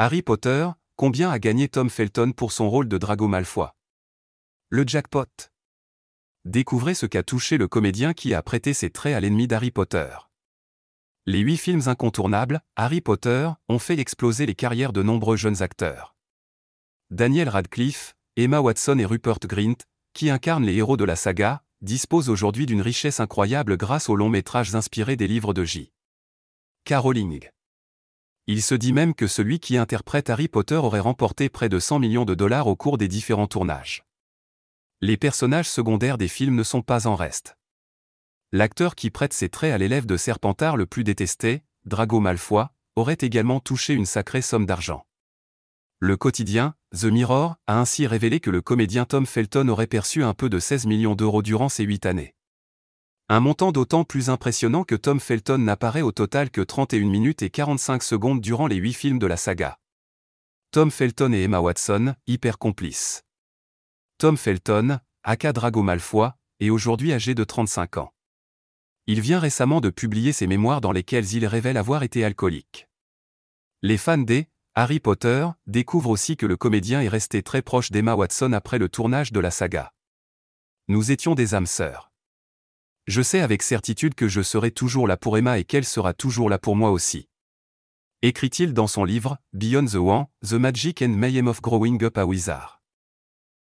Harry Potter, combien a gagné Tom Felton pour son rôle de Drago Malfoy? Le jackpot. Découvrez ce qu'a touché le comédien qui a prêté ses traits à l'ennemi d'Harry Potter. Les huit films incontournables, Harry Potter, ont fait exploser les carrières de nombreux jeunes acteurs. Daniel Radcliffe, Emma Watson et Rupert Grint, qui incarnent les héros de la saga, disposent aujourd'hui d'une richesse incroyable grâce aux longs métrages inspirés des livres de J. Caroling. Il se dit même que celui qui interprète Harry Potter aurait remporté près de 100 millions de dollars au cours des différents tournages. Les personnages secondaires des films ne sont pas en reste. L'acteur qui prête ses traits à l'élève de Serpentard le plus détesté, Drago Malfoy, aurait également touché une sacrée somme d'argent. Le quotidien, The Mirror, a ainsi révélé que le comédien Tom Felton aurait perçu un peu de 16 millions d'euros durant ces huit années. Un montant d'autant plus impressionnant que Tom Felton n'apparaît au total que 31 minutes et 45 secondes durant les 8 films de la saga. Tom Felton et Emma Watson, hyper complices. Tom Felton, aka Drago Malfoy, est aujourd'hui âgé de 35 ans. Il vient récemment de publier ses mémoires dans lesquelles il révèle avoir été alcoolique. Les fans des Harry Potter découvrent aussi que le comédien est resté très proche d'Emma Watson après le tournage de la saga. Nous étions des âmes sœurs. Je sais avec certitude que je serai toujours là pour Emma et qu'elle sera toujours là pour moi aussi. Écrit-il dans son livre Beyond the One, The Magic and Mayhem of Growing Up a Wizard.